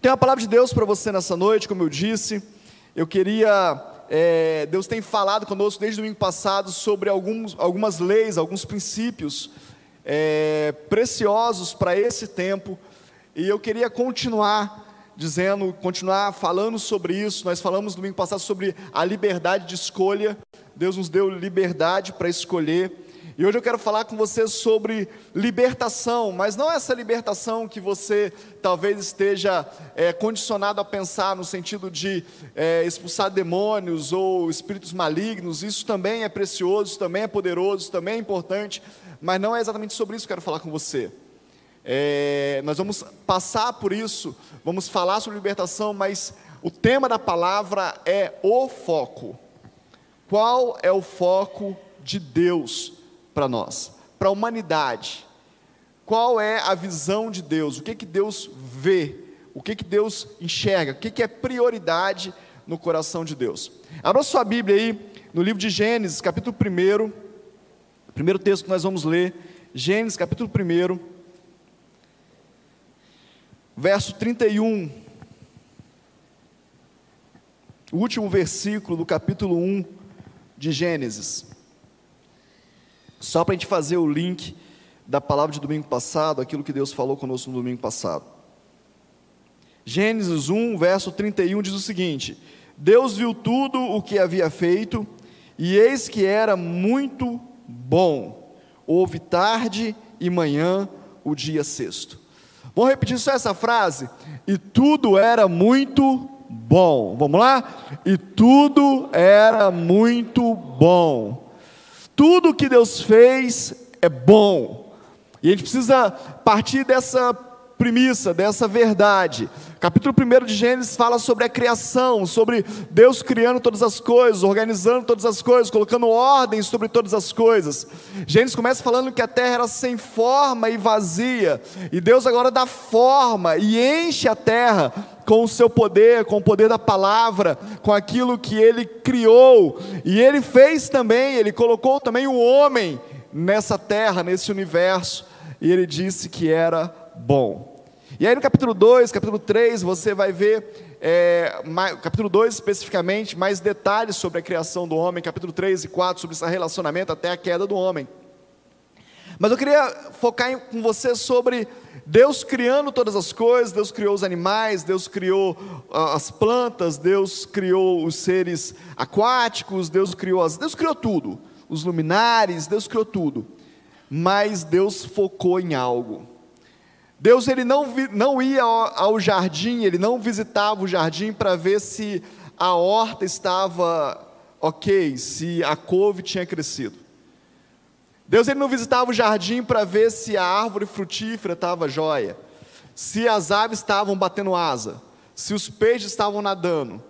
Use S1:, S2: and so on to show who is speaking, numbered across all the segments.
S1: Tem uma palavra de Deus para você nessa noite, como eu disse. Eu queria. É, Deus tem falado conosco desde o domingo passado sobre alguns, algumas leis, alguns princípios é, preciosos para esse tempo. E eu queria continuar dizendo, continuar falando sobre isso. Nós falamos domingo passado sobre a liberdade de escolha. Deus nos deu liberdade para escolher. E hoje eu quero falar com você sobre libertação, mas não essa libertação que você talvez esteja é, condicionado a pensar no sentido de é, expulsar demônios ou espíritos malignos. Isso também é precioso, também é poderoso, também é importante, mas não é exatamente sobre isso que eu quero falar com você. É, nós vamos passar por isso, vamos falar sobre libertação, mas o tema da palavra é o foco. Qual é o foco de Deus para nós, para a humanidade? Qual é a visão de Deus? O que que Deus vê? O que que Deus enxerga? O que que é prioridade no coração de Deus? Abra sua Bíblia aí no livro de Gênesis, capítulo 1. Primeiro texto que nós vamos ler, Gênesis, capítulo 1 verso 31, o último versículo do capítulo 1 de Gênesis. Só para a gente fazer o link da palavra de domingo passado, aquilo que Deus falou conosco no domingo passado. Gênesis 1, verso 31 diz o seguinte: Deus viu tudo o que havia feito, e eis que era muito bom. Houve tarde e manhã o dia sexto. Vamos repetir só essa frase? E tudo era muito bom. Vamos lá? E tudo era muito bom. Tudo que Deus fez é bom. E a gente precisa partir dessa premissa, dessa verdade. Capítulo 1 de Gênesis fala sobre a criação, sobre Deus criando todas as coisas, organizando todas as coisas, colocando ordem sobre todas as coisas. Gênesis começa falando que a terra era sem forma e vazia, e Deus agora dá forma e enche a terra com o seu poder, com o poder da palavra, com aquilo que ele criou. E ele fez também, ele colocou também o homem nessa terra, nesse universo, e ele disse que era bom. E aí no capítulo 2, capítulo 3, você vai ver, é, capítulo 2 especificamente, mais detalhes sobre a criação do homem, capítulo 3 e 4 sobre esse relacionamento até a queda do homem. Mas eu queria focar em, com você sobre Deus criando todas as coisas, Deus criou os animais, Deus criou uh, as plantas, Deus criou os seres aquáticos, Deus criou as, Deus criou tudo, os luminares, Deus criou tudo. Mas Deus focou em algo. Deus ele não, não ia ao jardim, ele não visitava o jardim para ver se a horta estava ok, se a couve tinha crescido. Deus ele não visitava o jardim para ver se a árvore frutífera estava jóia, se as aves estavam batendo asa, se os peixes estavam nadando.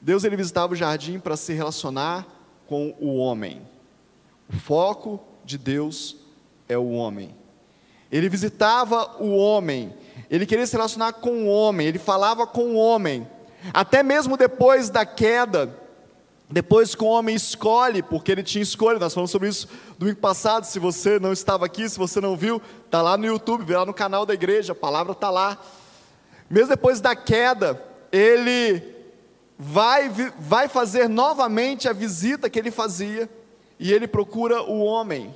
S1: Deus ele visitava o jardim para se relacionar com o homem. O foco de Deus é o homem. Ele visitava o homem, ele queria se relacionar com o homem, ele falava com o homem. Até mesmo depois da queda, depois que o homem escolhe, porque ele tinha escolha, nós falamos sobre isso domingo passado. Se você não estava aqui, se você não viu, está lá no YouTube, vê lá no canal da igreja, a palavra está lá. Mesmo depois da queda, ele vai, vai fazer novamente a visita que ele fazia, e ele procura o homem.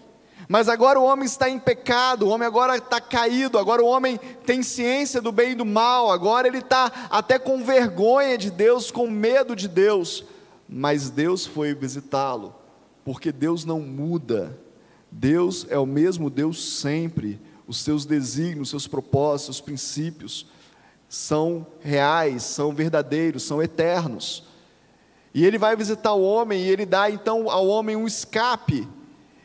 S1: Mas agora o homem está em pecado, o homem agora está caído, agora o homem tem ciência do bem e do mal, agora ele está até com vergonha de Deus, com medo de Deus. Mas Deus foi visitá-lo, porque Deus não muda, Deus é o mesmo Deus sempre, os seus desígnios, os seus propósitos, os princípios são reais, são verdadeiros, são eternos. E ele vai visitar o homem e ele dá então ao homem um escape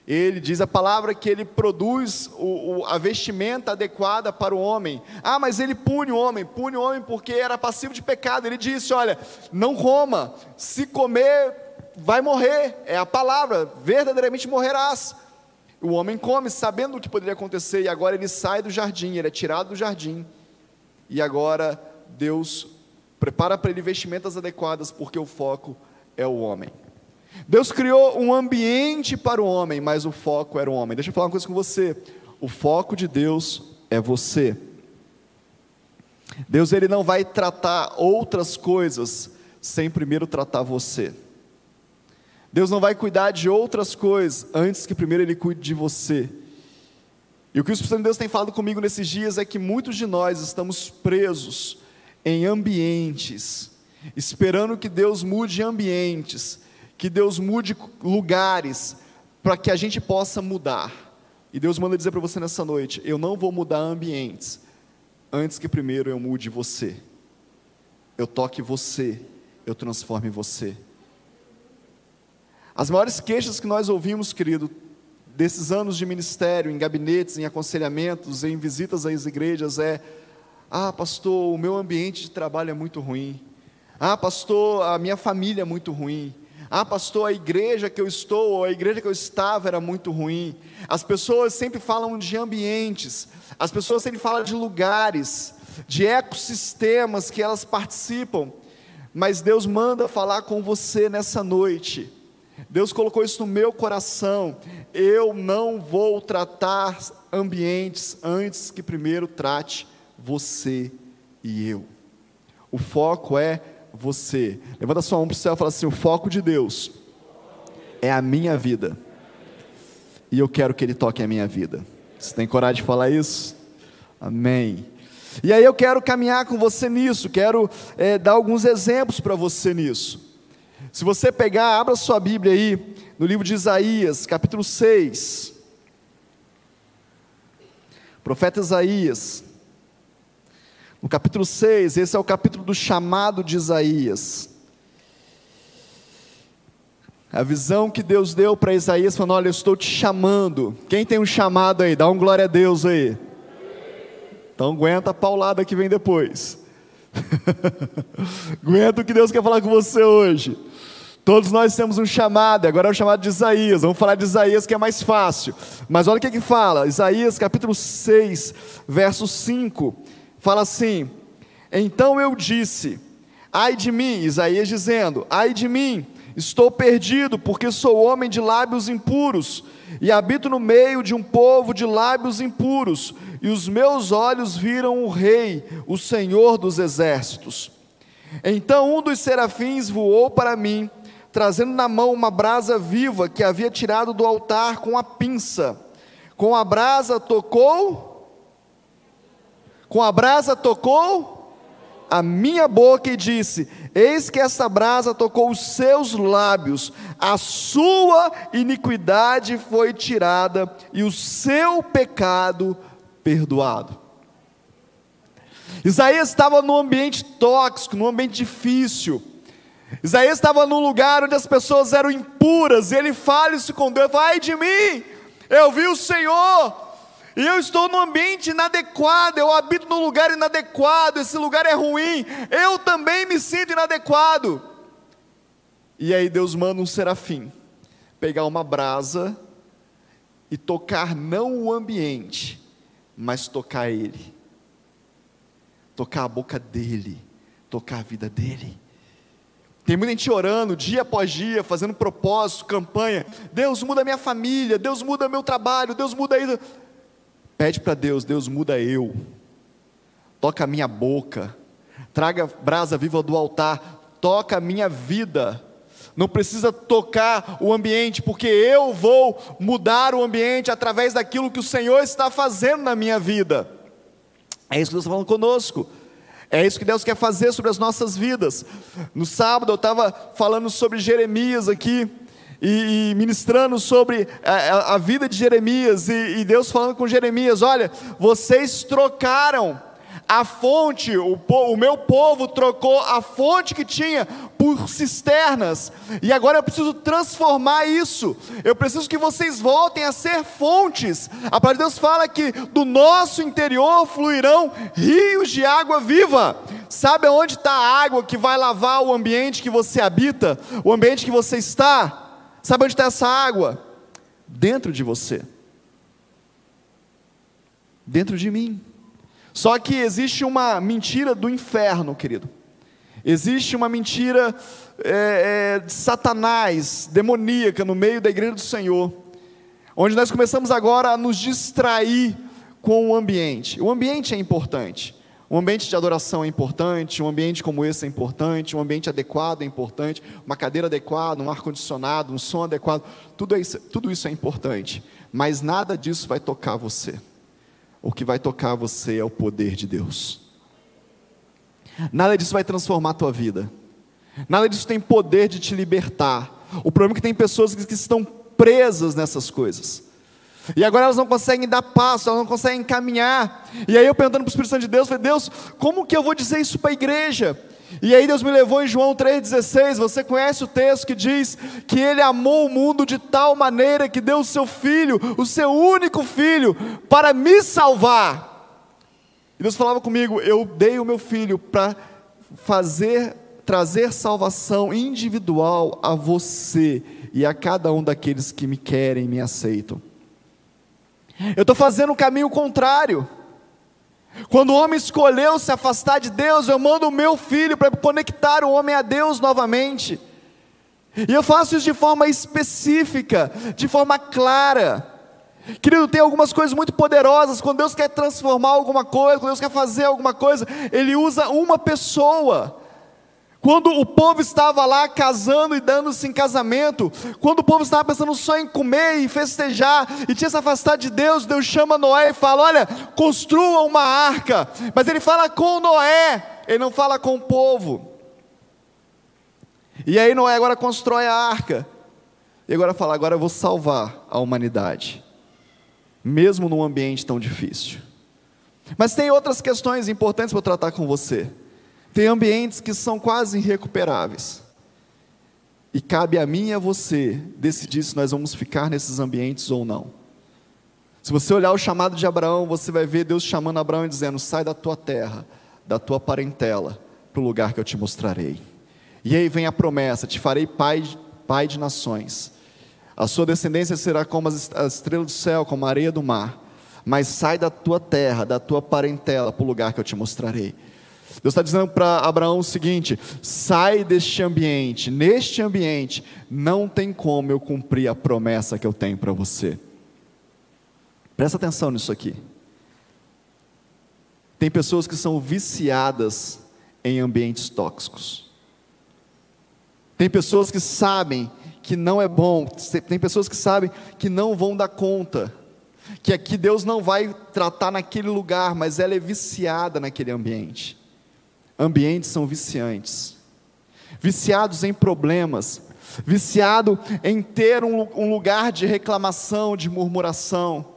S1: ele diz a palavra que ele produz o, o, a vestimenta adequada para o homem. Ah, mas ele pune o homem, pune o homem porque era passivo de pecado. Ele disse: Olha, não coma, se comer, vai morrer. É a palavra, verdadeiramente morrerás. O homem come, sabendo o que poderia acontecer, e agora ele sai do jardim, ele é tirado do jardim. E agora Deus prepara para ele vestimentas adequadas, porque o foco é o homem. Deus criou um ambiente para o homem, mas o foco era o homem. Deixa eu falar uma coisa com você. O foco de Deus é você. Deus ele não vai tratar outras coisas sem primeiro tratar você. Deus não vai cuidar de outras coisas antes que primeiro ele cuide de você. E o que o Espírito Santo de Deus tem falado comigo nesses dias é que muitos de nós estamos presos em ambientes, esperando que Deus mude ambientes, que Deus mude lugares, para que a gente possa mudar. E Deus manda dizer para você nessa noite: eu não vou mudar ambientes, antes que primeiro eu mude você, eu toque você, eu transforme você. As maiores queixas que nós ouvimos, querido, desses anos de ministério, em gabinetes, em aconselhamentos, em visitas às igrejas, é: ah, pastor, o meu ambiente de trabalho é muito ruim. Ah, pastor, a minha família é muito ruim. Ah, pastor, a igreja que eu estou, ou a igreja que eu estava era muito ruim. As pessoas sempre falam de ambientes, as pessoas sempre falam de lugares, de ecossistemas que elas participam, mas Deus manda falar com você nessa noite. Deus colocou isso no meu coração. Eu não vou tratar ambientes antes que primeiro trate você e eu. O foco é você. Levanta sua mão para o céu e fala assim: o foco de Deus é a minha vida. E eu quero que Ele toque a minha vida. Você tem coragem de falar isso? Amém. E aí eu quero caminhar com você nisso, quero é, dar alguns exemplos para você nisso. Se você pegar, abra sua Bíblia aí, no livro de Isaías, capítulo 6. Profeta Isaías. No capítulo 6, esse é o capítulo do chamado de Isaías. A visão que Deus deu para Isaías, falando: Olha, eu estou te chamando. Quem tem um chamado aí? Dá um glória a Deus aí. Então aguenta a paulada que vem depois. aguenta o que Deus quer falar com você hoje. Todos nós temos um chamado, agora é o chamado de Isaías. Vamos falar de Isaías que é mais fácil. Mas olha o que, que fala, Isaías capítulo 6, verso 5 fala assim: Então eu disse, ai de mim, Isaías dizendo, ai de mim, estou perdido, porque sou homem de lábios impuros, e habito no meio de um povo de lábios impuros, e os meus olhos viram o Rei, o Senhor dos exércitos. Então um dos serafins voou para mim, trazendo na mão uma brasa viva que havia tirado do altar com a pinça. Com a brasa tocou com a brasa tocou a minha boca e disse: Eis que essa brasa tocou os seus lábios, a sua iniquidade foi tirada e o seu pecado perdoado. Isaías estava num ambiente tóxico, num ambiente difícil. Isaías estava num lugar onde as pessoas eram impuras, e ele fala isso com Deus: Vai de mim, eu vi o Senhor, e eu estou num ambiente inadequado, eu habito num lugar inadequado, esse lugar é ruim, eu também me sinto inadequado. E aí Deus manda um serafim pegar uma brasa e tocar não o ambiente, mas tocar ele, tocar a boca dele, tocar a vida dele. Tem muita gente orando dia após dia, fazendo propósito, campanha. Deus muda minha família, Deus muda meu trabalho, Deus muda isso. Pede para Deus, Deus muda eu. Toca a minha boca. Traga brasa viva do altar. Toca a minha vida. Não precisa tocar o ambiente, porque eu vou mudar o ambiente através daquilo que o Senhor está fazendo na minha vida. É isso que Deus está falando conosco. É isso que Deus quer fazer sobre as nossas vidas. No sábado eu estava falando sobre Jeremias aqui e, e ministrando sobre a, a, vida de Jeremias, e, e Deus falando com Jeremias: olha, vocês trocaram a fonte, o, o, meu povo trocou a fonte que tinha por cisternas, e agora eu preciso transformar isso, eu preciso que vocês voltem a ser fontes. A palavra de Deus fala que do nosso interior fluirão rios de água viva. Sabe aonde está a água que vai lavar o ambiente que você habita, o ambiente que você está? Sabe onde está essa água? Dentro de você. Dentro de mim. Só que existe uma mentira do inferno, querido. Existe uma mentira é, é, de Satanás, demoníaca, no meio da igreja do Senhor, onde nós começamos agora a nos distrair com o ambiente. O ambiente é importante. Um ambiente de adoração é importante, um ambiente como esse é importante, um ambiente adequado é importante, uma cadeira adequada, um ar-condicionado, um som adequado, tudo isso, tudo isso é importante, mas nada disso vai tocar você. O que vai tocar você é o poder de Deus. Nada disso vai transformar a tua vida. Nada disso tem poder de te libertar. O problema é que tem pessoas que estão presas nessas coisas. E agora elas não conseguem dar passo, elas não conseguem caminhar. E aí eu perguntando para o Espírito Santo de Deus, falei, Deus, como que eu vou dizer isso para a igreja? E aí Deus me levou em João 3,16, você conhece o texto que diz que Ele amou o mundo de tal maneira que deu o seu Filho, o seu único Filho, para me salvar. E Deus falava comigo, eu dei o meu Filho para fazer, trazer salvação individual a você e a cada um daqueles que me querem e me aceitam. Eu estou fazendo o caminho contrário. Quando o homem escolheu se afastar de Deus, eu mando o meu filho para conectar o homem a Deus novamente. E eu faço isso de forma específica, de forma clara. Querido, tem algumas coisas muito poderosas. Quando Deus quer transformar alguma coisa, quando Deus quer fazer alguma coisa, Ele usa uma pessoa. Quando o povo estava lá casando e dando-se em casamento, quando o povo estava pensando só em comer e festejar, e tinha se afastado de Deus, Deus chama Noé e fala: Olha, construa uma arca. Mas ele fala com Noé, ele não fala com o povo. E aí Noé agora constrói a arca. E agora fala: Agora eu vou salvar a humanidade, mesmo num ambiente tão difícil. Mas tem outras questões importantes para tratar com você. Tem ambientes que são quase irrecuperáveis. E cabe a mim e a você decidir se nós vamos ficar nesses ambientes ou não. Se você olhar o chamado de Abraão, você vai ver Deus chamando Abraão e dizendo: sai da tua terra, da tua parentela, para o lugar que eu te mostrarei. E aí vem a promessa: te farei pai, pai de nações. A sua descendência será como as estrelas do céu, como a areia do mar. Mas sai da tua terra, da tua parentela, para o lugar que eu te mostrarei. Deus está dizendo para Abraão o seguinte: sai deste ambiente, neste ambiente não tem como eu cumprir a promessa que eu tenho para você. Presta atenção nisso aqui. Tem pessoas que são viciadas em ambientes tóxicos. Tem pessoas que sabem que não é bom, tem pessoas que sabem que não vão dar conta, que aqui Deus não vai tratar naquele lugar, mas ela é viciada naquele ambiente ambientes são viciantes, viciados em problemas, viciado em ter um, um lugar de reclamação, de murmuração.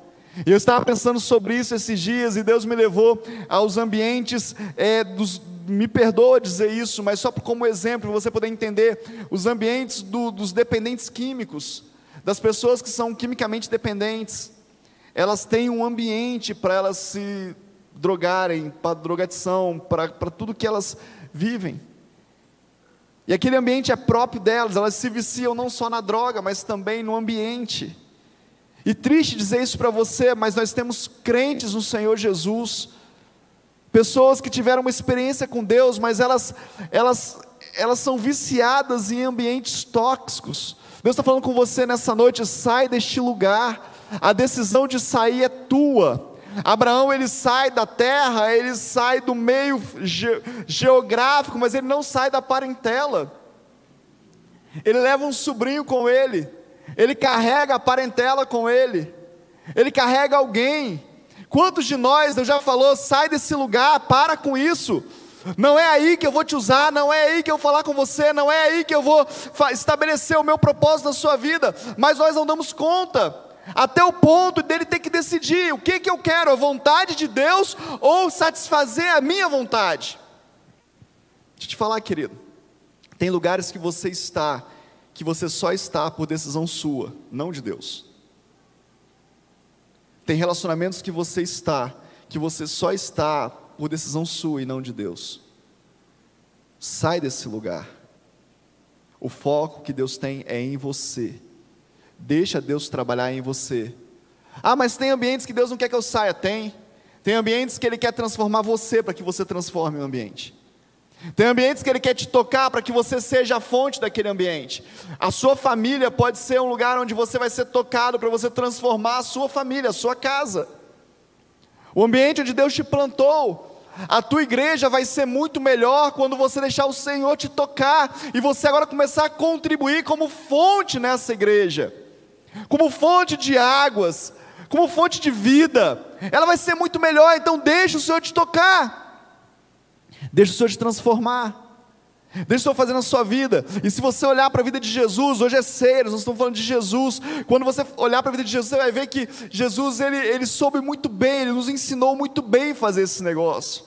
S1: Eu estava pensando sobre isso esses dias e Deus me levou aos ambientes é, dos, me perdoa dizer isso, mas só como exemplo, você poder entender os ambientes do, dos dependentes químicos, das pessoas que são quimicamente dependentes. Elas têm um ambiente para elas se drogarem, para drogadição, para, tudo que elas vivem. E aquele ambiente é próprio delas, elas se viciam não só na droga, mas também no ambiente. E triste dizer isso para você, mas nós temos crentes no Senhor Jesus, pessoas que tiveram uma experiência com Deus, mas elas, elas, elas são viciadas em ambientes tóxicos. Deus está falando com você nessa noite, sai deste lugar, a decisão de sair é tua. Abraão ele sai da terra, ele sai do meio ge geográfico, mas ele não sai da parentela. Ele leva um sobrinho com ele, ele carrega a parentela com ele, ele carrega alguém. Quantos de nós, eu já falou, sai desse lugar, para com isso. Não é aí que eu vou te usar, não é aí que eu vou falar com você, não é aí que eu vou estabelecer o meu propósito na sua vida, mas nós não damos conta até o ponto dele ter que decidir o que, que eu quero, a vontade de Deus ou satisfazer a minha vontade. Deixa eu te falar, querido, tem lugares que você está, que você só está por decisão sua, não de Deus. Tem relacionamentos que você está, que você só está por decisão sua e não de Deus. Sai desse lugar. O foco que Deus tem é em você Deixa Deus trabalhar em você. Ah, mas tem ambientes que Deus não quer que eu saia. Tem. Tem ambientes que Ele quer transformar você para que você transforme o ambiente. Tem ambientes que Ele quer te tocar para que você seja a fonte daquele ambiente. A sua família pode ser um lugar onde você vai ser tocado para você transformar a sua família, a sua casa. O ambiente onde Deus te plantou. A tua igreja vai ser muito melhor quando você deixar o Senhor te tocar e você agora começar a contribuir como fonte nessa igreja, como fonte de águas, como fonte de vida. Ela vai ser muito melhor, então deixa o Senhor te tocar, deixa o Senhor te transformar. Deixa o Senhor fazer na sua vida. E se você olhar para a vida de Jesus, hoje é sério, nós estamos falando de Jesus. Quando você olhar para a vida de Jesus, você vai ver que Jesus, ele, ele soube muito bem, ele nos ensinou muito bem fazer esse negócio.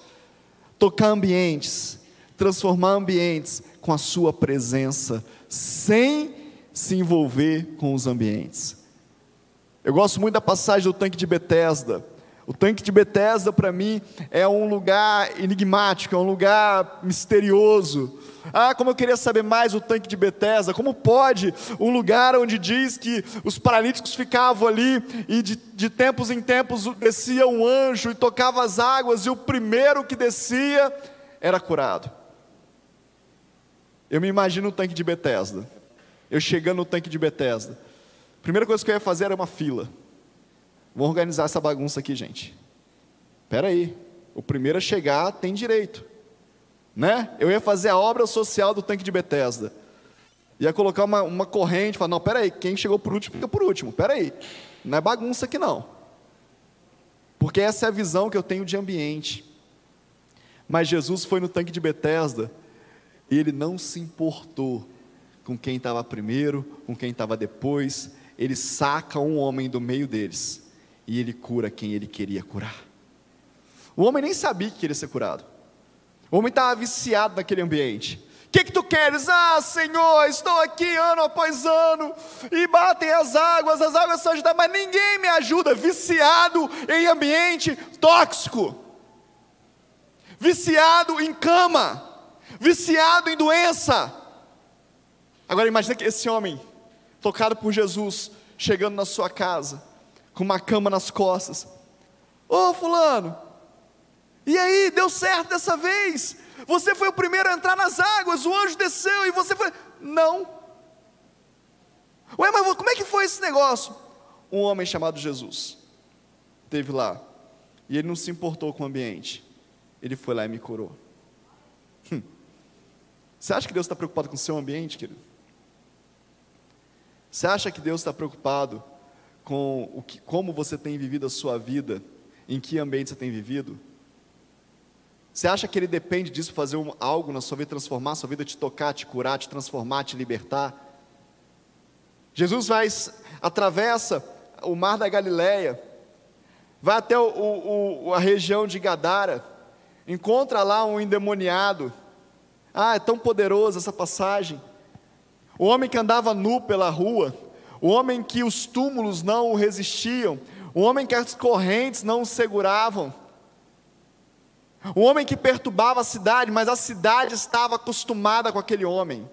S1: Tocar ambientes, transformar ambientes com a sua presença, sem se envolver com os ambientes. Eu gosto muito da passagem do tanque de Betesda. O tanque de Betesda para mim é um lugar enigmático, é um lugar misterioso. Ah, como eu queria saber mais o tanque de Betesda. Como pode um lugar onde diz que os paralíticos ficavam ali e de, de tempos em tempos descia um anjo e tocava as águas e o primeiro que descia era curado. Eu me imagino o tanque de Betesda. Eu chegando no tanque de Betesda. A primeira coisa que eu ia fazer era uma fila. Vamos organizar essa bagunça aqui, gente. Espera aí, o primeiro a chegar tem direito. Né? Eu ia fazer a obra social do tanque de Bethesda. Ia colocar uma, uma corrente, falar, não, espera aí, quem chegou por último fica por último. Espera aí, não é bagunça aqui não. Porque essa é a visão que eu tenho de ambiente. Mas Jesus foi no tanque de Bethesda e ele não se importou com quem estava primeiro, com quem estava depois. Ele saca um homem do meio deles e ele cura quem ele queria curar. O homem nem sabia que queria ser curado. O homem estava viciado naquele ambiente. O que, que tu queres? Ah, Senhor, estou aqui ano após ano, e batem as águas, as águas são ajudadas, mas ninguém me ajuda, viciado em ambiente tóxico, viciado em cama, viciado em doença. Agora imagine que esse homem, tocado por Jesus, chegando na sua casa, com uma cama nas costas. Ô oh, fulano, e aí, deu certo dessa vez? Você foi o primeiro a entrar nas águas, o anjo desceu e você foi. Não. Ué, mas como é que foi esse negócio? Um homem chamado Jesus teve lá e ele não se importou com o ambiente. Ele foi lá e me curou. Hum. Você acha que Deus está preocupado com o seu ambiente, querido? Você acha que Deus está preocupado com o que, como você tem vivido a sua vida, em que ambiente você tem vivido? Você acha que Ele depende disso fazer um, algo na sua vida, transformar a sua vida, te tocar, te curar, te transformar, te libertar? Jesus vai, atravessa o mar da Galileia, vai até o, o, a região de Gadara, encontra lá um endemoniado. Ah, é tão poderosa essa passagem. O homem que andava nu pela rua, o homem que os túmulos não o resistiam, o homem que as correntes não o seguravam, o homem que perturbava a cidade, mas a cidade estava acostumada com aquele homem.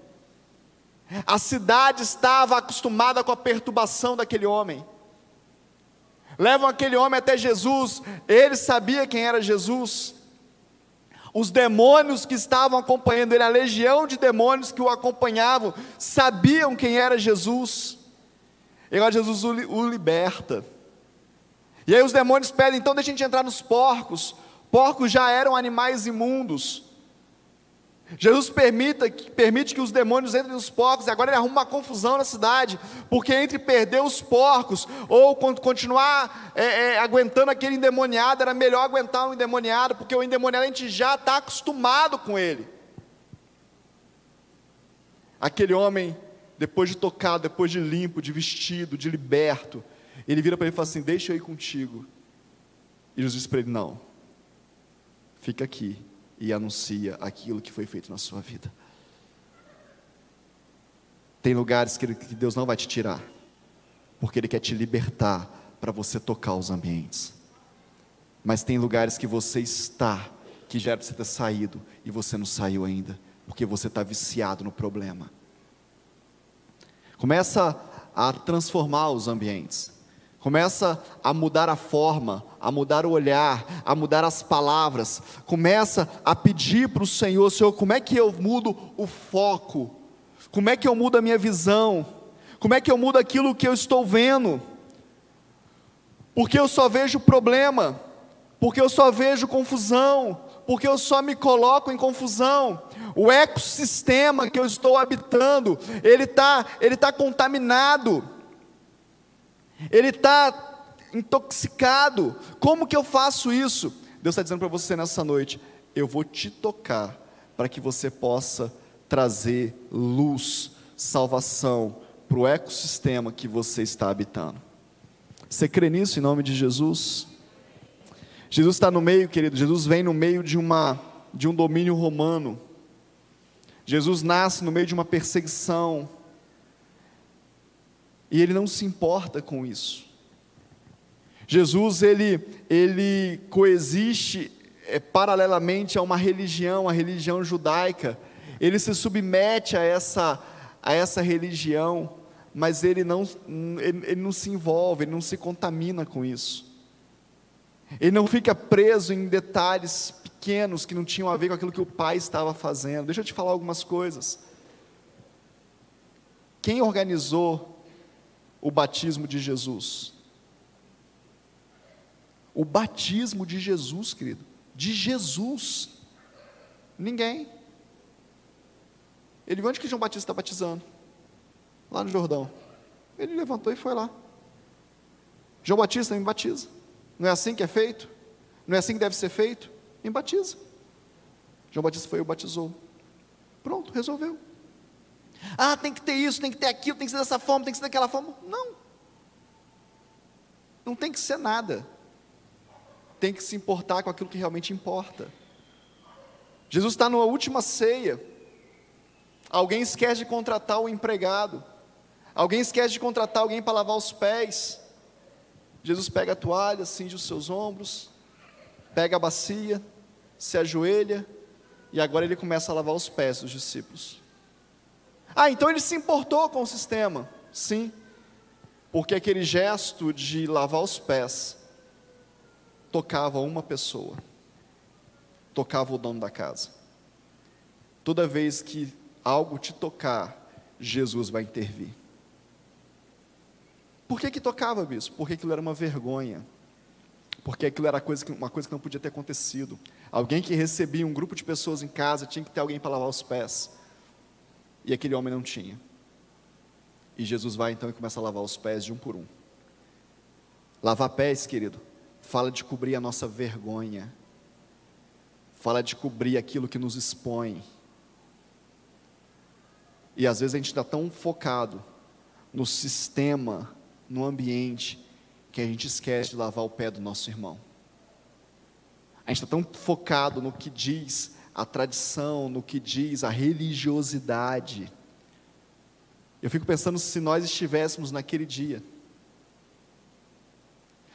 S1: A cidade estava acostumada com a perturbação daquele homem. Levam aquele homem até Jesus, ele sabia quem era Jesus. Os demônios que estavam acompanhando ele, a legião de demônios que o acompanhavam, sabiam quem era Jesus. E agora Jesus o, o liberta. E aí os demônios pedem, então deixa a gente entrar nos porcos. Porcos já eram animais imundos. Jesus permita, permite que os demônios entrem nos porcos, e agora ele arruma uma confusão na cidade, porque entre perder os porcos ou continuar é, é, aguentando aquele endemoniado, era melhor aguentar um endemoniado, porque o endemoniado a gente já está acostumado com ele. Aquele homem depois de tocado, depois de limpo, de vestido, de liberto, ele vira para ele e fala assim: Deixa eu ir contigo. E Jesus diz para ele: Não, fica aqui e anuncia aquilo que foi feito na sua vida. Tem lugares que Deus não vai te tirar, porque Ele quer te libertar para você tocar os ambientes. Mas tem lugares que você está, que já era para você ter saído, e você não saiu ainda, porque você está viciado no problema. Começa a transformar os ambientes. Começa a mudar a forma, a mudar o olhar, a mudar as palavras. Começa a pedir para o Senhor: Senhor, como é que eu mudo o foco? Como é que eu mudo a minha visão? Como é que eu mudo aquilo que eu estou vendo? Porque eu só vejo problema, porque eu só vejo confusão, porque eu só me coloco em confusão. O ecossistema que eu estou habitando, ele está ele tá contaminado, ele está intoxicado. Como que eu faço isso? Deus está dizendo para você nessa noite: eu vou te tocar para que você possa trazer luz, salvação para o ecossistema que você está habitando. Você crê nisso em nome de Jesus? Jesus está no meio, querido. Jesus vem no meio de uma de um domínio romano. Jesus nasce no meio de uma perseguição. E ele não se importa com isso. Jesus ele ele coexiste é, paralelamente a uma religião, a religião judaica. Ele se submete a essa a essa religião, mas ele não ele, ele não se envolve, ele não se contamina com isso. Ele não fica preso em detalhes pequenos que não tinham a ver com aquilo que o pai estava fazendo. Deixa eu te falar algumas coisas. Quem organizou o batismo de Jesus? O batismo de Jesus, querido. De Jesus. Ninguém. Ele viu onde que João Batista está batizando? Lá no Jordão. Ele levantou e foi lá. João Batista me batiza. Não é assim que é feito? Não é assim que deve ser feito? Me batiza. João Batista foi e o batizou. Pronto, resolveu. Ah, tem que ter isso, tem que ter aquilo, tem que ser dessa forma, tem que ser daquela forma. Não. Não tem que ser nada. Tem que se importar com aquilo que realmente importa. Jesus está numa última ceia. Alguém esquece de contratar o empregado. Alguém esquece de contratar alguém para lavar os pés. Jesus pega a toalha, cinge os seus ombros, pega a bacia, se ajoelha e agora ele começa a lavar os pés dos discípulos. Ah, então ele se importou com o sistema. Sim, porque aquele gesto de lavar os pés tocava uma pessoa, tocava o dono da casa. Toda vez que algo te tocar, Jesus vai intervir. Por que, que tocava, bispo? Porque aquilo era uma vergonha. Porque aquilo era coisa que, uma coisa que não podia ter acontecido. Alguém que recebia um grupo de pessoas em casa tinha que ter alguém para lavar os pés. E aquele homem não tinha. E Jesus vai então e começa a lavar os pés de um por um. Lavar pés, querido, fala de cobrir a nossa vergonha. Fala de cobrir aquilo que nos expõe. E às vezes a gente está tão focado no sistema no ambiente que a gente esquece de lavar o pé do nosso irmão. A gente está tão focado no que diz a tradição, no que diz a religiosidade. Eu fico pensando se nós estivéssemos naquele dia,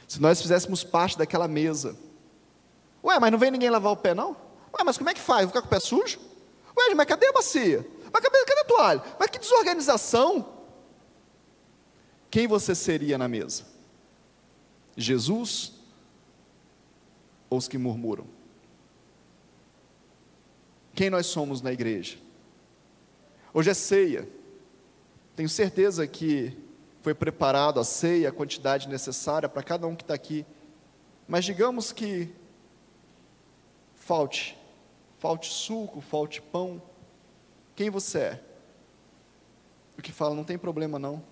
S1: se nós fizéssemos parte daquela mesa. Ué, mas não vem ninguém lavar o pé, não? Ué, mas como é que faz? Vou ficar com o pé sujo? Ué, mas cadê a bacia? Mas cadê, cadê a toalha? Mas que desorganização! quem você seria na mesa? Jesus ou os que murmuram? Quem nós somos na igreja? Hoje é ceia. Tenho certeza que foi preparado a ceia, a quantidade necessária para cada um que está aqui. Mas digamos que falte, falte suco, falte pão. Quem você é? O que fala, não tem problema não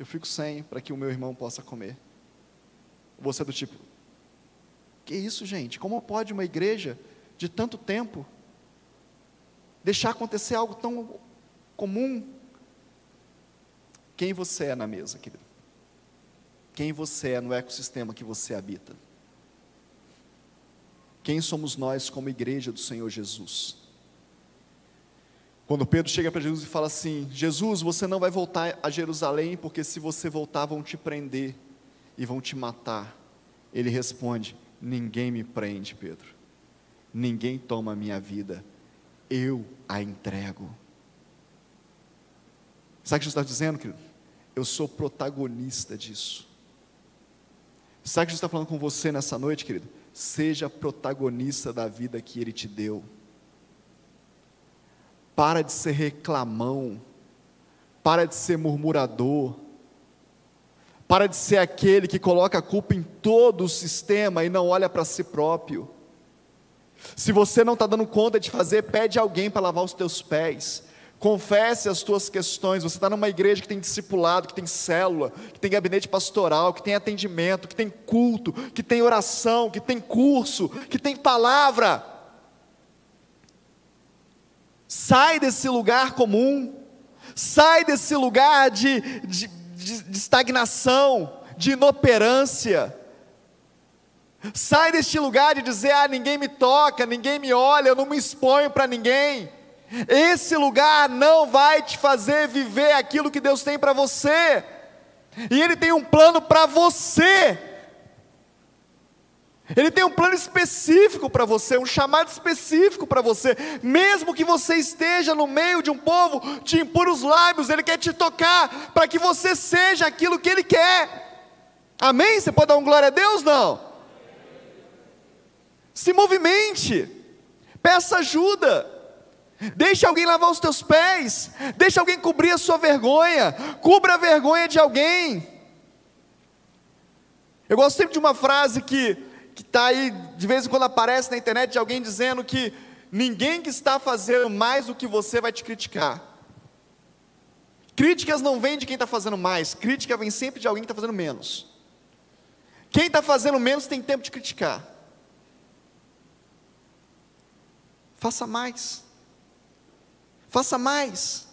S1: eu fico sem para que o meu irmão possa comer. Você é do tipo, que isso, gente? Como pode uma igreja de tanto tempo deixar acontecer algo tão comum? Quem você é na mesa, querido? Quem você é no ecossistema que você habita? Quem somos nós como igreja do Senhor Jesus? Quando Pedro chega para Jesus e fala assim: Jesus, você não vai voltar a Jerusalém, porque se você voltar, vão te prender e vão te matar. Ele responde: Ninguém me prende, Pedro. Ninguém toma a minha vida. Eu a entrego. Sabe o que Jesus está dizendo, querido? Eu sou protagonista disso. Sabe o que Jesus está falando com você nessa noite, querido? Seja protagonista da vida que Ele te deu. Para de ser reclamão. Para de ser murmurador. Para de ser aquele que coloca a culpa em todo o sistema e não olha para si próprio. Se você não está dando conta de fazer, pede alguém para lavar os teus pés. Confesse as tuas questões. Você está numa igreja que tem discipulado, que tem célula, que tem gabinete pastoral, que tem atendimento, que tem culto, que tem oração, que tem curso, que tem palavra. Sai desse lugar comum, sai desse lugar de, de, de, de estagnação, de inoperância. Sai deste lugar de dizer: ah, ninguém me toca, ninguém me olha, eu não me exponho para ninguém. Esse lugar não vai te fazer viver aquilo que Deus tem para você, e Ele tem um plano para você. Ele tem um plano específico para você, um chamado específico para você, mesmo que você esteja no meio de um povo de impuros lábios, Ele quer te tocar para que você seja aquilo que Ele quer. Amém? Você pode dar um glória a Deus? Não. Se movimente, peça ajuda. Deixe alguém lavar os teus pés, deixe alguém cobrir a sua vergonha, cubra a vergonha de alguém. Eu gosto sempre de uma frase que está aí, de vez em quando aparece na internet, de alguém dizendo que ninguém que está fazendo mais do que você vai te criticar. Críticas não vêm de quem está fazendo mais, crítica vem sempre de alguém que está fazendo menos. Quem está fazendo menos tem tempo de criticar. Faça mais. Faça mais.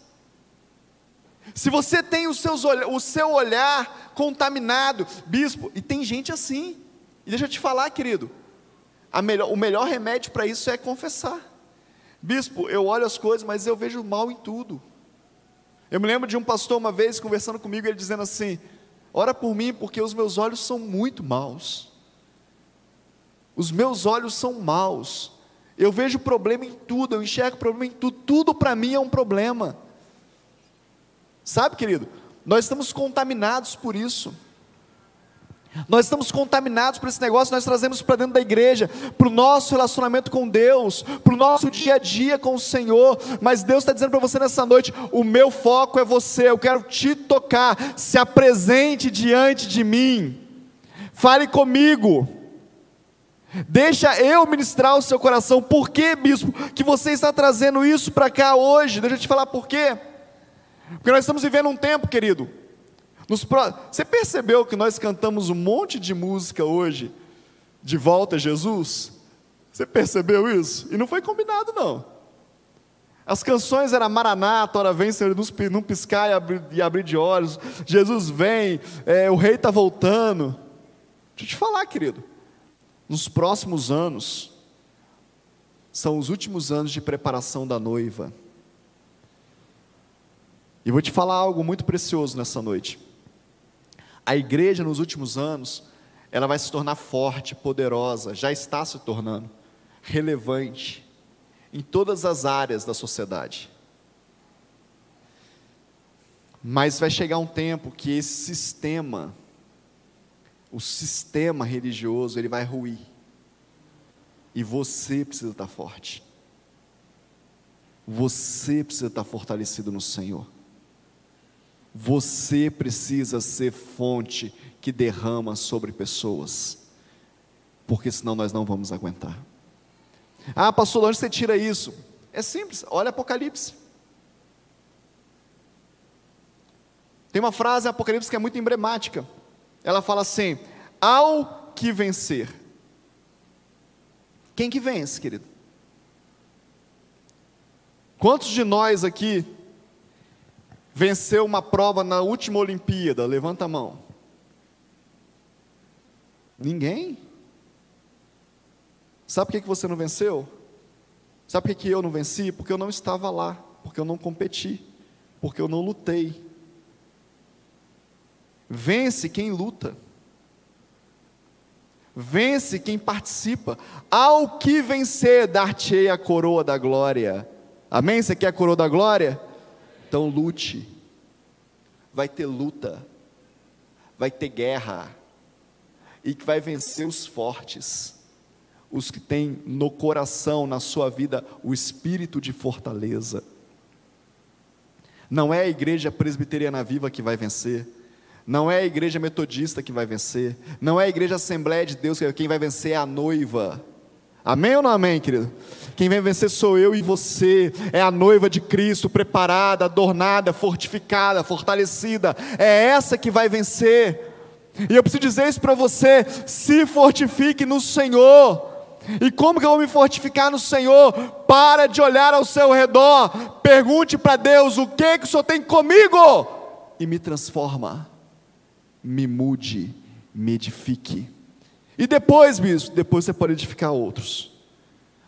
S1: Se você tem o, seus, o seu olhar contaminado, bispo, e tem gente assim, e deixa eu te falar, querido, melhor, o melhor remédio para isso é confessar. Bispo, eu olho as coisas, mas eu vejo mal em tudo. Eu me lembro de um pastor uma vez conversando comigo, ele dizendo assim: Ora por mim, porque os meus olhos são muito maus. Os meus olhos são maus. Eu vejo problema em tudo, eu enxergo problema em tudo, tudo para mim é um problema. Sabe, querido? Nós estamos contaminados por isso. Nós estamos contaminados por esse negócio, nós trazemos para dentro da igreja, para o nosso relacionamento com Deus, para o nosso dia a dia com o Senhor. Mas Deus está dizendo para você nessa noite: o meu foco é você, eu quero te tocar, se apresente diante de mim, fale comigo. Deixa eu ministrar o seu coração. Por que, bispo, que você está trazendo isso para cá hoje? Deixa eu te falar por quê. Porque nós estamos vivendo um tempo, querido. Pro... Você percebeu que nós cantamos um monte de música hoje, de volta a Jesus? Você percebeu isso? E não foi combinado, não. As canções eram Maranata, ora vem, Senhor, num piscar e abrir, e abrir de olhos. Jesus vem, é, o rei está voltando. Deixa eu te falar, querido nos próximos anos, são os últimos anos de preparação da noiva. E vou te falar algo muito precioso nessa noite. A igreja nos últimos anos, ela vai se tornar forte, poderosa, já está se tornando relevante em todas as áreas da sociedade. Mas vai chegar um tempo que esse sistema o sistema religioso ele vai ruir. E você precisa estar forte. Você precisa estar fortalecido no Senhor. Você precisa ser fonte que derrama sobre pessoas. Porque senão nós não vamos aguentar. Ah, pastor, onde você tira isso? É simples, olha Apocalipse. Tem uma frase em Apocalipse que é muito emblemática. Ela fala assim: ao que vencer. Quem que vence, querido? Quantos de nós aqui venceu uma prova na última Olimpíada? Levanta a mão. Ninguém? Sabe por que você não venceu? Sabe por que eu não venci? Porque eu não estava lá, porque eu não competi, porque eu não lutei. Vence quem luta. Vence quem participa. Ao que vencer, dar-te-ei a coroa da glória. Amém? Você quer a coroa da glória? Então lute. Vai ter luta. Vai ter guerra. E que vai vencer os fortes. Os que têm no coração, na sua vida, o espírito de fortaleza. Não é a igreja presbiteriana viva que vai vencer não é a igreja metodista que vai vencer, não é a igreja Assembleia de Deus, quem vai vencer é a noiva. Amém ou não amém, querido? Quem vem vencer sou eu e você. É a noiva de Cristo, preparada, adornada, fortificada, fortalecida. É essa que vai vencer. E eu preciso dizer isso para você: se fortifique no Senhor. E como que eu vou me fortificar no Senhor? Para de olhar ao seu redor. Pergunte para Deus o que que o Senhor tem comigo e me transforma. Me mude, me edifique. E depois, bispo, depois você pode edificar outros.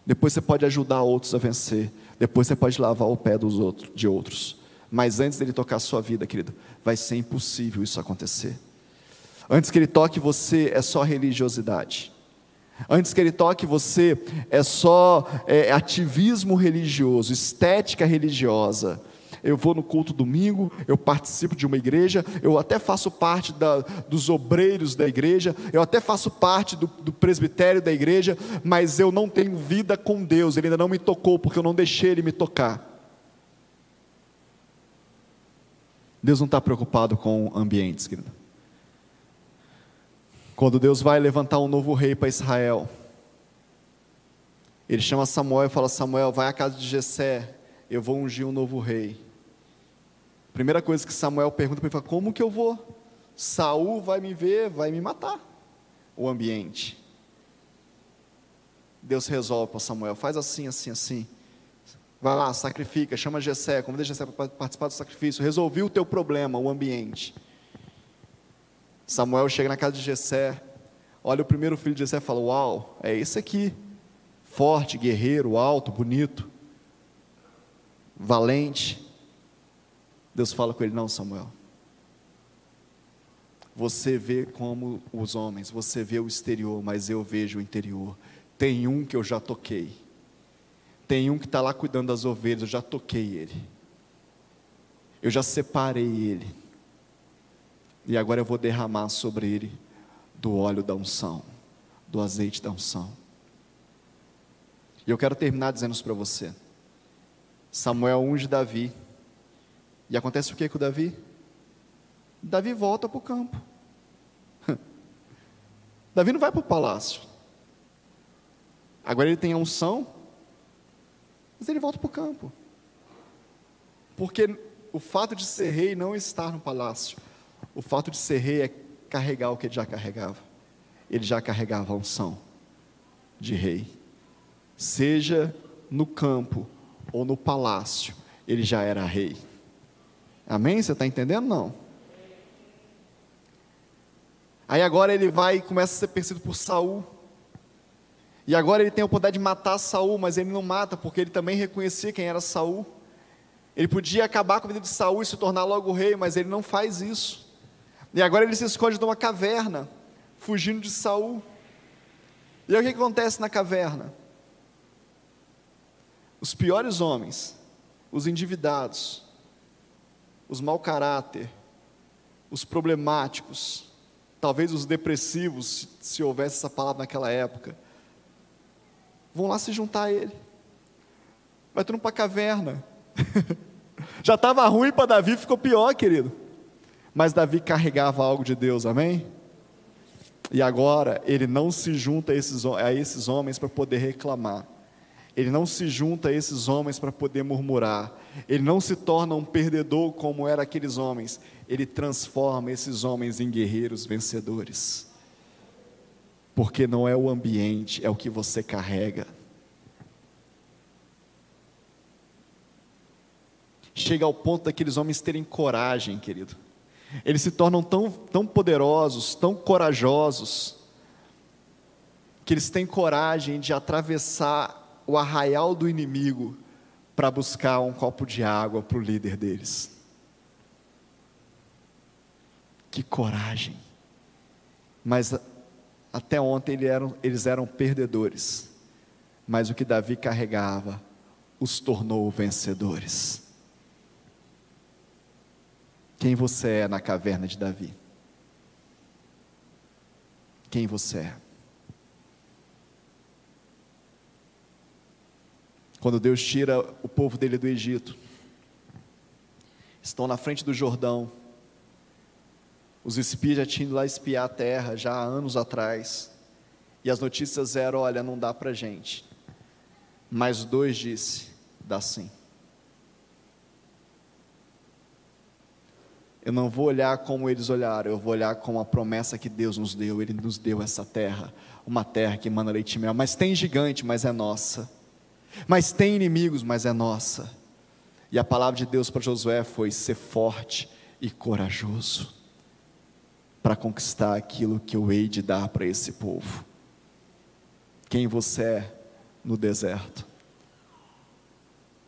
S1: Depois você pode ajudar outros a vencer. Depois você pode lavar o pé dos outros, de outros. Mas antes dele tocar a sua vida, querido, vai ser impossível isso acontecer. Antes que ele toque você, é só religiosidade. Antes que ele toque você, é só é, ativismo religioso, estética religiosa. Eu vou no culto domingo, eu participo de uma igreja, eu até faço parte da, dos obreiros da igreja, eu até faço parte do, do presbitério da igreja, mas eu não tenho vida com Deus, Ele ainda não me tocou, porque eu não deixei Ele me tocar. Deus não está preocupado com ambientes, querido. Quando Deus vai levantar um novo rei para Israel, ele chama Samuel e fala: Samuel, vai à casa de Jessé, eu vou ungir um novo rei. Primeira coisa que Samuel pergunta para ele: Como que eu vou? Saul vai me ver, vai me matar. O ambiente. Deus resolve para Samuel: faz assim, assim, assim. Vai lá, sacrifica, chama Jessé, convida Jessé para participar do sacrifício. Resolvi o teu problema, o ambiente. Samuel chega na casa de Jessé, olha o primeiro filho de Jessé e fala: Uau, é esse aqui, forte, guerreiro, alto, bonito, valente. Deus fala com ele: Não, Samuel. Você vê como os homens, você vê o exterior, mas eu vejo o interior. Tem um que eu já toquei. Tem um que está lá cuidando das ovelhas, eu já toquei ele. Eu já separei ele. E agora eu vou derramar sobre ele do óleo da unção, do azeite da unção. E eu quero terminar dizendo isso para você. Samuel unge Davi. E acontece o que com Davi? Davi volta para o campo. Davi não vai para o palácio. Agora ele tem a unção, mas ele volta para o campo. Porque o fato de ser rei não estar no palácio, o fato de ser rei é carregar o que ele já carregava. Ele já carregava a unção de rei. Seja no campo ou no palácio, ele já era rei. Amém? Você está entendendo? Não. Aí agora ele vai e começa a ser perseguido por Saul. E agora ele tem a oportunidade de matar Saul, mas ele não mata, porque ele também reconhecia quem era Saul. Ele podia acabar com a vida de Saul e se tornar logo rei, mas ele não faz isso. E agora ele se esconde numa caverna, fugindo de Saul. E aí o que acontece na caverna? Os piores homens, os endividados, os mau caráter, os problemáticos, talvez os depressivos, se houvesse essa palavra naquela época, vão lá se juntar a ele. Vai tudo para a caverna. Já estava ruim para Davi, ficou pior, querido. Mas Davi carregava algo de Deus, amém? E agora ele não se junta a esses, a esses homens para poder reclamar. Ele não se junta a esses homens para poder murmurar. Ele não se torna um perdedor como eram aqueles homens. Ele transforma esses homens em guerreiros vencedores. Porque não é o ambiente, é o que você carrega. Chega ao ponto daqueles homens terem coragem, querido eles se tornam tão, tão poderosos, tão corajosos, que eles têm coragem de atravessar o arraial do inimigo para buscar um copo de água para o líder deles. Que coragem! Mas até ontem eles eram, eles eram perdedores, mas o que Davi carregava os tornou vencedores quem você é na caverna de Davi. Quem você é. Quando Deus tira o povo dele do Egito, estão na frente do Jordão, os espias já tinham ido lá espiar a terra, já há anos atrás, E as notícias eram: olha, não dá para gente. Mas dois disse: dá sim. Eu não vou olhar como eles olharam, eu vou olhar com a promessa que Deus nos deu. Ele nos deu essa terra, uma terra que emana leite e mel. Mas tem gigante, mas é nossa. Mas tem inimigos, mas é nossa. E a palavra de Deus para Josué foi: ser forte e corajoso para conquistar aquilo que eu hei de dar para esse povo. Quem você é no deserto?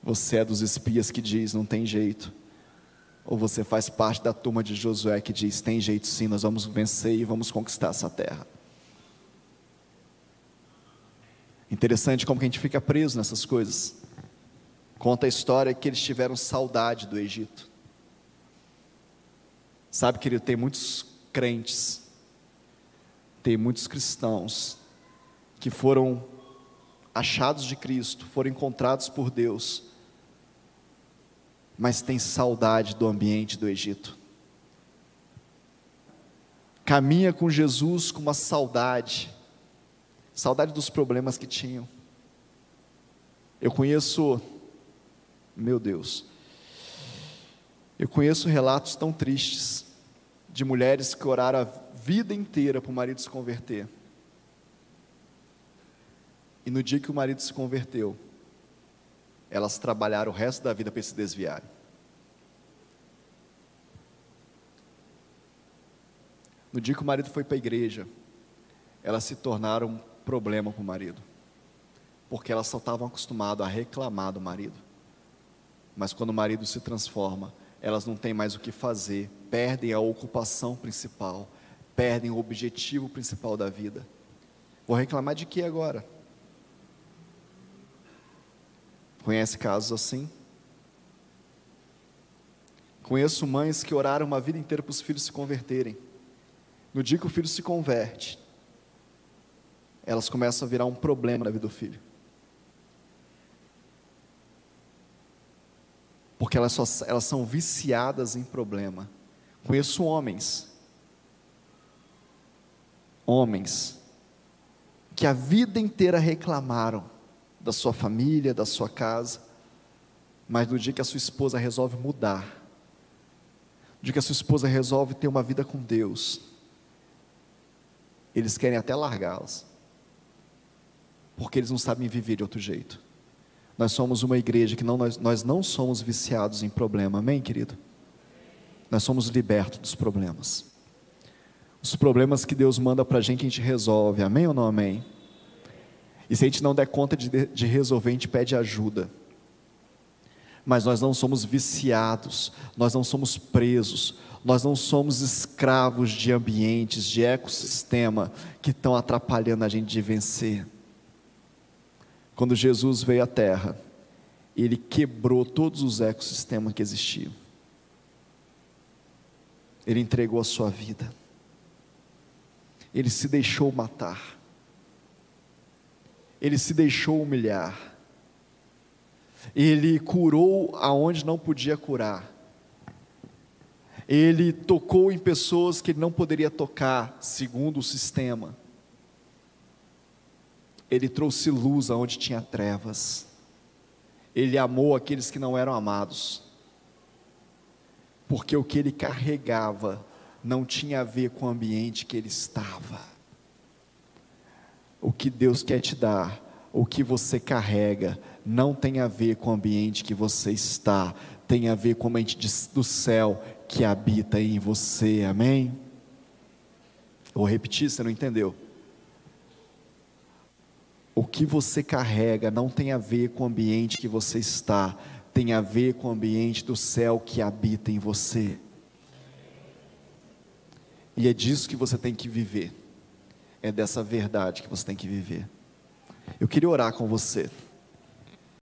S1: Você é dos espias que diz: não tem jeito ou você faz parte da turma de Josué que diz: tem jeito sim, nós vamos vencer e vamos conquistar essa terra. Interessante como que a gente fica preso nessas coisas. Conta a história que eles tiveram saudade do Egito. Sabe, querido, tem muitos crentes, tem muitos cristãos que foram achados de Cristo, foram encontrados por Deus, mas tem saudade do ambiente do Egito. Caminha com Jesus com uma saudade, saudade dos problemas que tinham. Eu conheço, meu Deus, eu conheço relatos tão tristes de mulheres que oraram a vida inteira para o marido se converter. E no dia que o marido se converteu, elas trabalharam o resto da vida para se desviarem. No dia que o marido foi para a igreja, elas se tornaram problema para o marido, porque elas só estavam acostumadas a reclamar do marido. Mas quando o marido se transforma, elas não têm mais o que fazer, perdem a ocupação principal, perdem o objetivo principal da vida. Vou reclamar de que agora? Conhece casos assim? Conheço mães que oraram uma vida inteira para os filhos se converterem. No dia que o filho se converte, elas começam a virar um problema na vida do filho. Porque elas, só, elas são viciadas em problema. Conheço homens, homens, que a vida inteira reclamaram da sua família, da sua casa, mas no dia que a sua esposa resolve mudar, no dia que a sua esposa resolve ter uma vida com Deus, eles querem até largá-las, porque eles não sabem viver de outro jeito. Nós somos uma igreja que não, nós, nós não somos viciados em problema, amém, querido? Nós somos libertos dos problemas. Os problemas que Deus manda para a gente, a gente resolve, amém ou não amém? E se a gente não der conta de, de resolver, a gente pede ajuda. Mas nós não somos viciados, nós não somos presos, nós não somos escravos de ambientes, de ecossistema que estão atrapalhando a gente de vencer. Quando Jesus veio à Terra, ele quebrou todos os ecossistemas que existiam. Ele entregou a sua vida. Ele se deixou matar ele se deixou humilhar, ele curou aonde não podia curar, ele tocou em pessoas que ele não poderia tocar, segundo o sistema, ele trouxe luz aonde tinha trevas, ele amou aqueles que não eram amados, porque o que ele carregava não tinha a ver com o ambiente que ele estava o que Deus quer te dar, o que você carrega, não tem a ver com o ambiente que você está, tem a ver com o ambiente do céu que habita em você, amém? Vou repetir, você não entendeu? O que você carrega não tem a ver com o ambiente que você está, tem a ver com o ambiente do céu que habita em você. E é disso que você tem que viver é dessa verdade que você tem que viver. Eu queria orar com você.